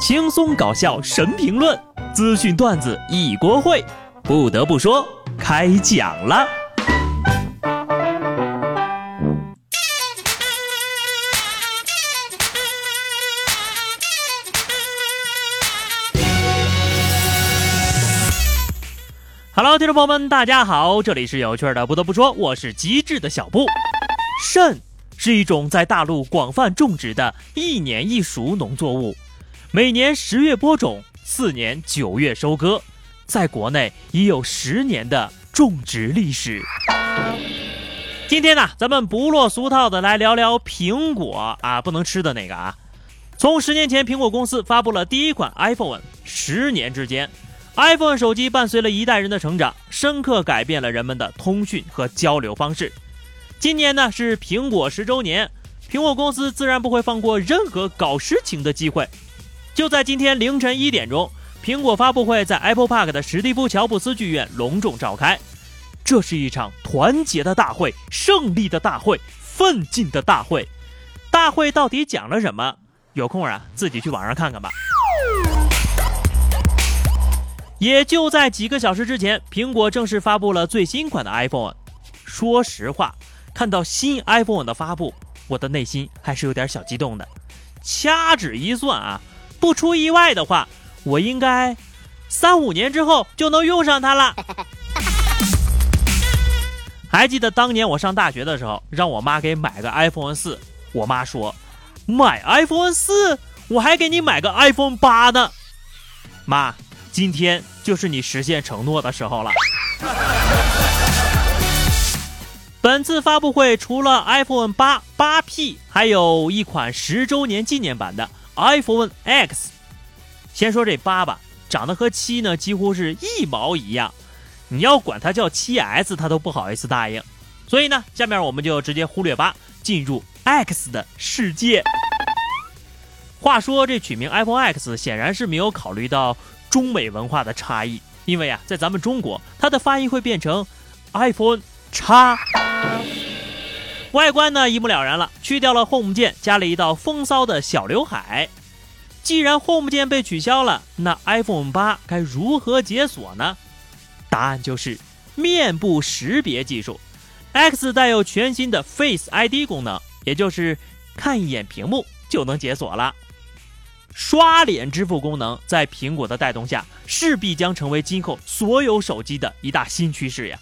轻松搞笑神评论，资讯段子一锅烩。不得不说，开讲了。Hello，听众朋友们，大家好，这里是有趣的。不得不说，我是机智的小布。肾是一种在大陆广泛种植的一年一熟农作物，每年十月播种，次年九月收割，在国内已有十年的种植历史。今天呢，咱们不落俗套的来聊聊苹果啊，不能吃的那个啊。从十年前，苹果公司发布了第一款 iPhone，十年之间。iPhone 手机伴随了一代人的成长，深刻改变了人们的通讯和交流方式。今年呢是苹果十周年，苹果公司自然不会放过任何搞事情的机会。就在今天凌晨一点钟，苹果发布会在 Apple Park 的史蒂夫·乔布斯剧院隆重召开。这是一场团结的大会，胜利的大会，奋进的大会。大会到底讲了什么？有空啊，自己去网上看看吧。也就在几个小时之前，苹果正式发布了最新款的 iPhone。说实话，看到新 iPhone 的发布，我的内心还是有点小激动的。掐指一算啊，不出意外的话，我应该三五年之后就能用上它了。还记得当年我上大学的时候，让我妈给买个 iPhone 四，我妈说：“买 iPhone 四，我还给你买个 iPhone 八呢。”妈。今天就是你实现承诺的时候了。本次发布会除了 iPhone 八八 P，还有一款十周年纪念版的 iPhone X。先说这八吧，长得和七呢几乎是一毛一样。你要管它叫七 S，它都不好意思答应。所以呢，下面我们就直接忽略八，进入 X 的世界。话说这取名 iPhone X，显然是没有考虑到。中美文化的差异，因为啊，在咱们中国，它的发音会变成 iPhone 叉。外观呢，一目了然了，去掉了 Home 键，加了一道风骚的小刘海。既然 Home 键被取消了，那 iPhone 八该如何解锁呢？答案就是面部识别技术。X 带有全新的 Face ID 功能，也就是看一眼屏幕就能解锁了。刷脸支付功能在苹果的带动下，势必将成为今后所有手机的一大新趋势呀。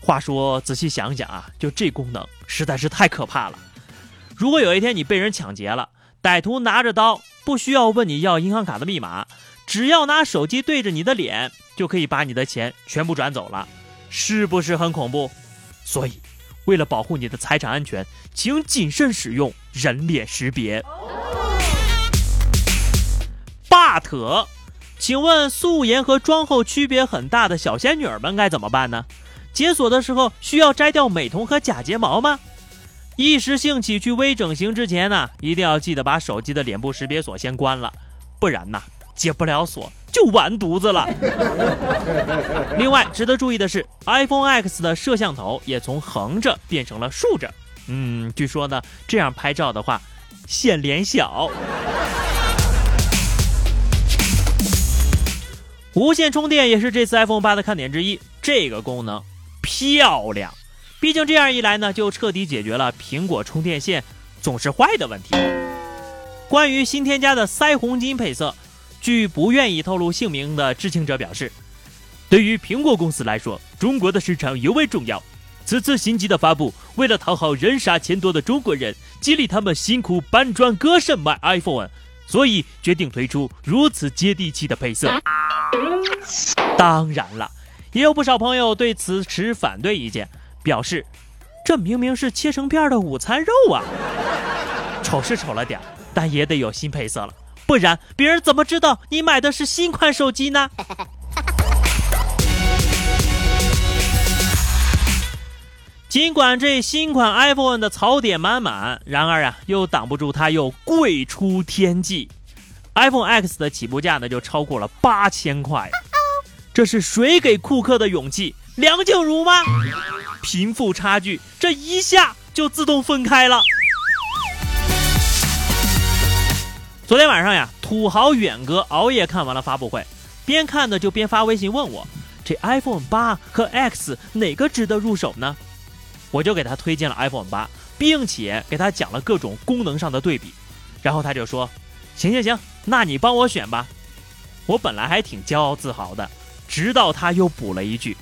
话说，仔细想想啊，就这功能实在是太可怕了。如果有一天你被人抢劫了，歹徒拿着刀，不需要问你要银行卡的密码，只要拿手机对着你的脸，就可以把你的钱全部转走了，是不是很恐怖？所以，为了保护你的财产安全，请谨慎使用人脸识别。but，请问素颜和妆后区别很大的小仙女们该怎么办呢？解锁的时候需要摘掉美瞳和假睫毛吗？一时兴起去微整形之前呢，一定要记得把手机的脸部识别锁先关了，不然呢，解不了锁就完犊子了。另外值得注意的是，iPhone X 的摄像头也从横着变成了竖着，嗯，据说呢，这样拍照的话显脸小。无线充电也是这次 iPhone 八的看点之一，这个功能漂亮。毕竟这样一来呢，就彻底解决了苹果充电线总是坏的问题。关于新添加的腮红金配色，据不愿意透露姓名的知情者表示，对于苹果公司来说，中国的市场尤为重要。此次新机的发布，为了讨好人傻钱多的中国人，激励他们辛苦搬砖割肾买 iPhone，所以决定推出如此接地气的配色。当然了，也有不少朋友对此持反对意见，表示这明明是切成片的午餐肉啊！丑是丑了点，但也得有新配色了，不然别人怎么知道你买的是新款手机呢？尽管这新款 iPhone 的槽点满满，然而啊，又挡不住它又贵出天际。iPhone X 的起步价呢，就超过了八千块，这是谁给库克的勇气？梁静茹吗？贫富差距这一下就自动分开了。昨天晚上呀，土豪远哥熬夜看完了发布会，边看呢就边发微信问我：“这 iPhone 八和 X 哪个值得入手呢？”我就给他推荐了 iPhone 八，并且给他讲了各种功能上的对比。然后他就说：“行行行，那你帮我选吧。”我本来还挺骄傲自豪的，直到他又补了一句：“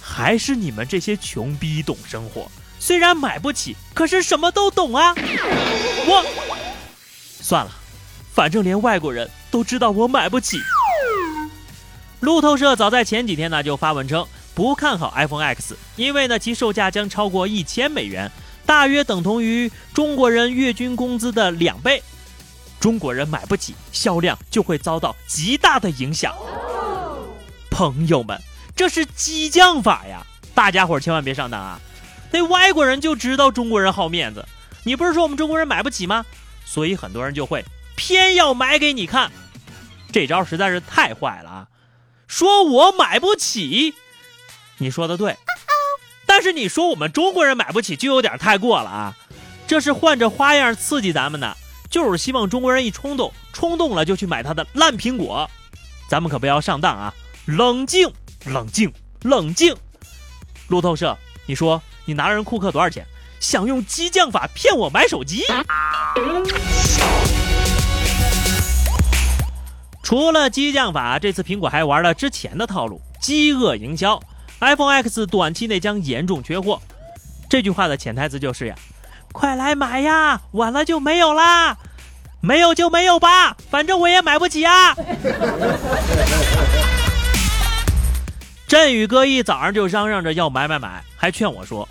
还是你们这些穷逼懂生活，虽然买不起，可是什么都懂啊。”我算了，反正连外国人都知道我买不起。路透社早在前几天呢就发文称不看好 iPhone X，因为呢其售价将超过一千美元，大约等同于中国人月均工资的两倍。中国人买不起，销量就会遭到极大的影响。朋友们，这是激将法呀！大家伙千万别上当啊！那外国人就知道中国人好面子，你不是说我们中国人买不起吗？所以很多人就会偏要买给你看。这招实在是太坏了啊！说我买不起，你说的对，但是你说我们中国人买不起就有点太过了啊！这是换着花样刺激咱们的。就是希望中国人一冲动，冲动了就去买他的烂苹果，咱们可不要上当啊！冷静，冷静，冷静！路透社，你说你拿人库克多少钱？想用激将法骗我买手机？除了激将法，这次苹果还玩了之前的套路——饥饿营销。iPhone X 短期内将严重缺货。这句话的潜台词就是呀。快来买呀！晚了就没有啦，没有就没有吧，反正我也买不起啊。振宇哥一早上就嚷嚷着要买买买，还劝我说，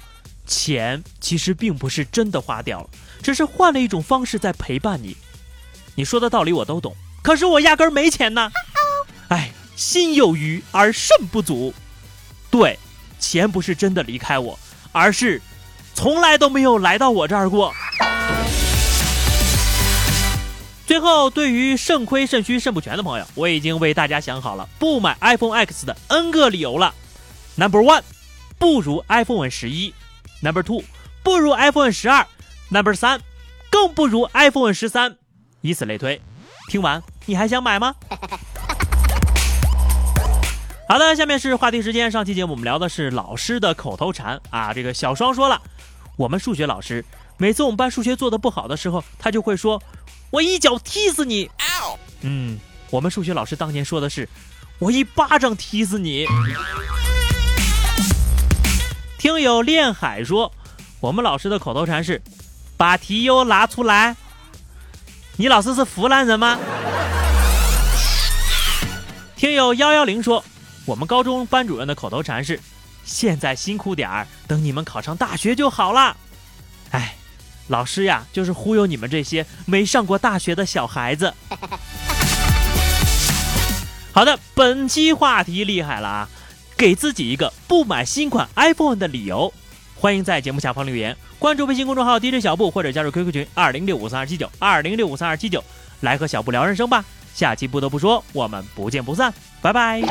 钱其实并不是真的花掉了，只是换了一种方式在陪伴你。你说的道理我都懂，可是我压根儿没钱呐。哎，心有余而肾不足。对，钱不是真的离开我，而是。从来都没有来到我这儿过。最后，对于肾亏、肾虚、肾不全的朋友，我已经为大家想好了不买 iPhone X 的 N 个理由了。Number one，不如 iPhone 十一；Number two，不如 iPhone 十二；Number 三，更不如 iPhone 十三。以此类推，听完你还想买吗？好的，下面是话题时间。上期节目我们聊的是老师的口头禅啊。这个小双说了，我们数学老师每次我们班数学做的不好的时候，他就会说：“我一脚踢死你。”嗯，我们数学老师当年说的是：“我一巴掌踢死你。”听友恋海说，我们老师的口头禅是：“把题优拿出来。”你老师是湖南人吗？听友幺幺零说。我们高中班主任的口头禅是：“现在辛苦点儿，等你们考上大学就好了。”哎，老师呀，就是忽悠你们这些没上过大学的小孩子。好的，本期话题厉害了啊！给自己一个不买新款 iPhone 的理由，欢迎在节目下方留言，关注微信公众号 DJ 小布或者加入 QQ 群二零六五三二七九二零六五三二七九，来和小布聊人生吧。下期不得不说，我们不见不散，拜拜。